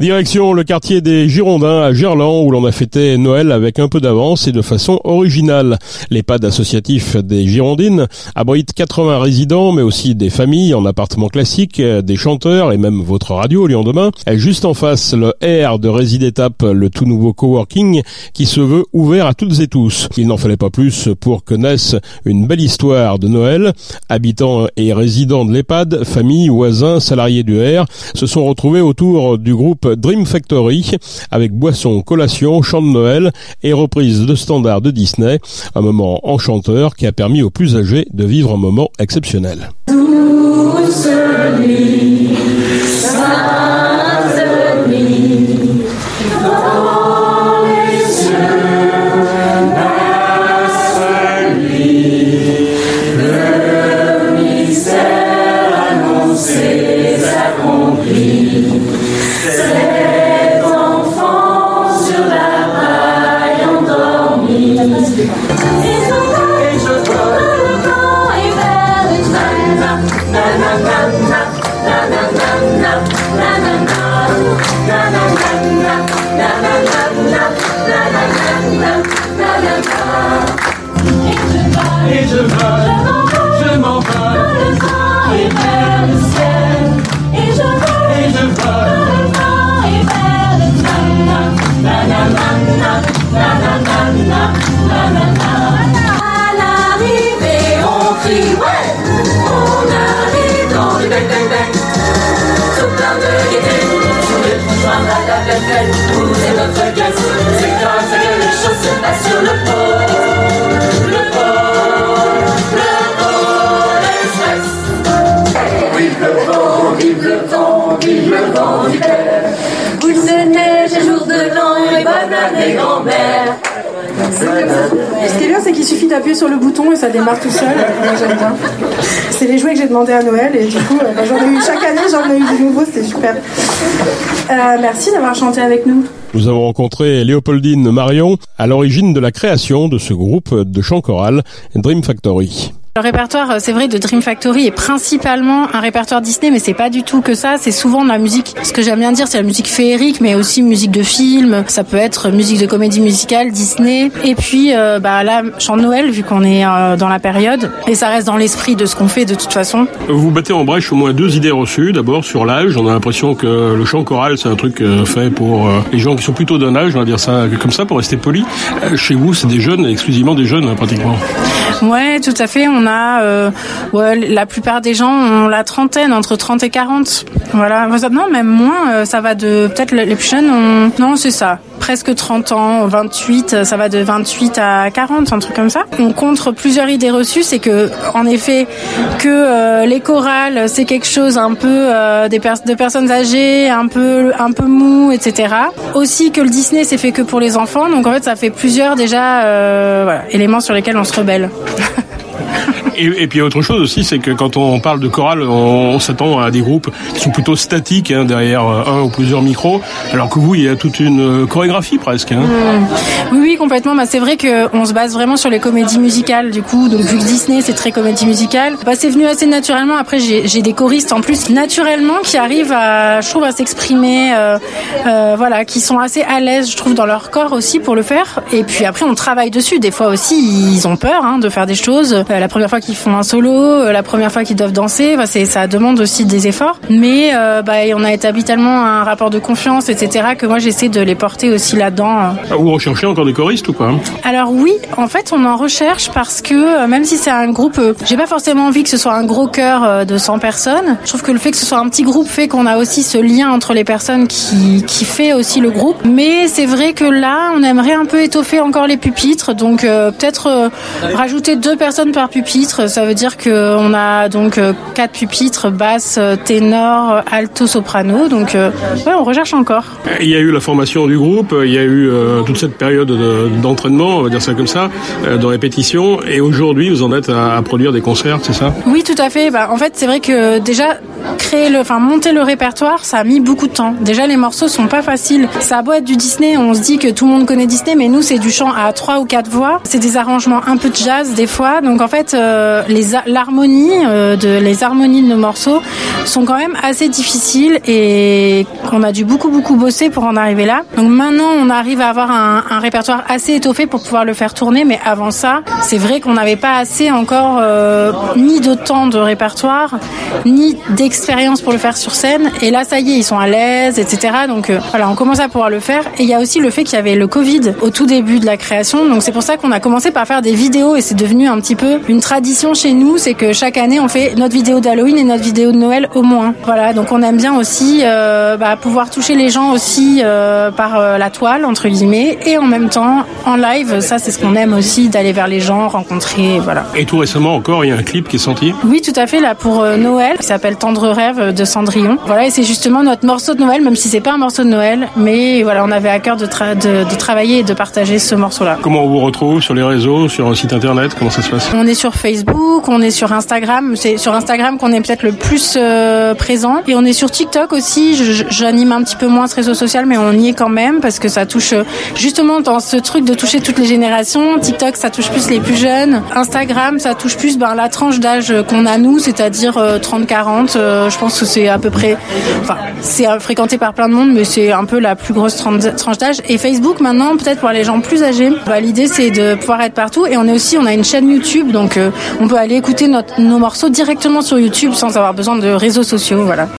Direction le quartier des Girondins à Gerland où l'on a fêté Noël avec un peu d'avance et de façon originale. L'EHPAD associatif des Girondines abrite 80 résidents mais aussi des familles en appartement classique, des chanteurs et même votre radio Lyon demain. Juste en face le R de Résidétape, le tout nouveau coworking qui se veut ouvert à toutes et tous. Il n'en fallait pas plus pour que naisse une belle histoire de Noël. Habitants et résidents de l'EHPAD, familles, voisins, salariés du R se sont retrouvés autour du groupe Dream Factory avec boisson, collation, chant de Noël et reprise de standards de Disney. Un moment enchanteur qui a permis aux plus âgés de vivre un moment exceptionnel. Et je vole, je m'envole, et vers le ciel. Et je vole, et je vole, et vers le ciel. Vous notre guest, c'est comme ça que les choses se passent sur le pôle. Le pôle, le pôle express. Vive le vent, vive le vent, vive le vent d'hiver. Boule de neige et jour de l'an et bonne année grand-mère. Ce qui est bien, c'est qu'il suffit d'appuyer sur le bouton et ça démarre tout seul. Moi, j'aime bien. C'est les jouets que j'ai demandé à Noël et du coup, euh, bah, j'en ai eu chaque année, j'en ai eu du nouveau, c'était super. Euh, merci d'avoir chanté avec nous. Nous avons rencontré Léopoldine Marion à l'origine de la création de ce groupe de chant choral Dream Factory. Le répertoire, c'est vrai, de Dream Factory est principalement un répertoire Disney, mais c'est pas du tout que ça. C'est souvent de la musique. Ce que j'aime bien dire, c'est la musique féerique, mais aussi musique de film. Ça peut être musique de comédie musicale, Disney. Et puis, euh, bah là, chant de Noël, vu qu'on est euh, dans la période. Et ça reste dans l'esprit de ce qu'on fait de toute façon. Vous battez en brèche au moins deux idées reçues. D'abord, sur l'âge. On a l'impression que le chant choral, c'est un truc euh, fait pour euh, les gens qui sont plutôt d'un âge, on va dire ça comme ça, pour rester poli. Euh, Chez vous, c'est des jeunes, exclusivement des jeunes, hein, pratiquement. Ouais, tout à fait. On euh, la plupart des gens ont la trentaine, entre 30 et 40. Voilà. Non, même moins. euh, Ça va de, peut-être les plus jeunes ont, non, c'est ça. Presque 30 ans, 28, euh, ça va de 28 à 40, un truc comme ça. On contre plusieurs idées reçues, c'est que, en effet, que euh, les chorales, c'est quelque chose un peu des de personnes âgées, un peu, un peu mou, etc. Aussi que le Disney, c'est fait que pour les enfants. Donc en fait, ça fait plusieurs déjà éléments sur lesquels on se rebelle. Et, et puis autre chose aussi, c'est que quand on parle de chorale, on, s'attend à des groupes qui sont plutôt statiques hein, derrière euh, un ou plusieurs micros, alors que vous, il y a toute une euh, chorégraphie presque. Hein. Oui, oui, complètement. Bah, c'est vrai qu'on se base vraiment sur les comédies musicales, du coup. Donc, vu que Disney, c'est très comédie musicale, bah, c'est venu assez naturellement. Après, j'ai des choristes en plus, naturellement, qui arrivent à, je trouve, à s'exprimer, euh, voilà, qui sont assez à l'aise, je trouve, dans leur corps aussi pour le faire. Et puis après, on travaille dessus. Des fois aussi, ils ont peur hein, de faire des choses. La première fois qu'ils font un solo, euh, la première fois qu'ils doivent danser, bah, c'est ça demande aussi des efforts. Mais euh, bah, on a établi tellement un rapport de confiance, etc., que moi, j'essaie de les porter aussi là-dedans. euh. Ah, Vous recherchez encore des choristes ou pas hein Alors oui, en fait, on en recherche parce que même si c'est un groupe, j'ai pas forcément envie que ce soit un gros chœur euh, de 100 personnes. Je trouve que le fait que ce soit un petit groupe fait qu'on a aussi ce lien entre les personnes qui qui fait aussi le groupe. Mais c'est vrai que là, on aimerait un peu étoffer encore les pupitres, donc euh, peut-être euh, rajouter deux personnes par pupitre. Ça veut dire que on a donc euh, quatre pupitres, basse, euh, ténor, euh, alto, soprano. Donc ouais, on recherche encore. Il y a eu la formation du groupe, il y a eu euh, toute cette période de- d'entraînement, on va dire ça comme ça, euh, de répétition, et aujourd'hui vous en êtes à, à produire des concerts, c'est ça? Oui, tout à fait. Bah, en fait, c'est vrai que déjà créer le, enfin monter le répertoire, ça a mis beaucoup de temps. Déjà, les morceaux sont pas faciles. Ça a beau être du Disney, on se dit que tout le monde connaît Disney, mais nous, c'est du chant à trois ou quatre voix. C'est des arrangements un peu de jazz des fois. Donc en fait, euh, euh, les l'harmonie euh, de les harmonies de nos morceaux sont quand même assez difficiles et qu'on a dû beaucoup beaucoup bosser pour en arriver là. Donc maintenant, on arrive à avoir un, répertoire assez étoffé pour pouvoir le faire tourner, mais avant ça, c'est vrai qu'on n'avait pas assez encore euh, ni de temps de répertoire, ni d'expérience pour le faire sur scène. Et là, ça y est, ils sont à l'aise, etc. Donc euh, voilà, on commence à pouvoir le faire. Et il y a aussi le fait qu'il y avait le Covid au tout début de la création. Donc c'est pour ça qu'on a commencé par faire des vidéos et c'est devenu un petit peu une tradition chez nous. C'est que chaque année, on fait notre vidéo d'Halloween et notre vidéo de Noël au moins. Voilà, donc on aime bien aussi euh, bah, pouvoir toucher les gens aussi euh, par la toile, entre guillemets, et en même temps en live. Ça, c'est ce qu'on aime aussi, d'aller vers les gens, rencontrer, voilà. Et tout récemment encore, il y a un clip qui est sorti? Oui, tout à fait, là, pour Noël, qui s'appelle Tendre Rêve de Cendrillon. Voilà, et c'est justement notre morceau de Noël, même si c'est pas un morceau de Noël, mais voilà, on avait à cœur de, tra- de, de travailler et de partager ce morceau-là. Comment on vous retrouve sur les réseaux, sur un site internet Comment ça se passe? On est sur Facebook, on est sur Instagram. C'est sur Instagram qu'on est peut-être le plus euh, présent. Et on est sur TikTok aussi. J'anime un petit peu moins ce réseau social, mais on y est quand même parce que ça touche euh, justement dans ce truc de toucher toutes les générations. TikTok, ça touche plus les plus jeunes. Instagram, ça touche plus ben, la tranche d'âge qu'on a nous, c'est-à-dire euh, 30-40. Euh, je pense que c'est à peu près, c'est euh, fréquenté par plein de monde, mais c'est un peu la plus grosse tran- tranche d'âge. Et Facebook, maintenant, peut-être pour les gens plus âgés, bah, l'idée c'est de pouvoir être partout. Et on est aussi, on a une chaîne YouTube, donc euh, on peut aller écouter nos morceaux directement sur YouTube sans avoir besoin de réseaux sociaux. Voilà.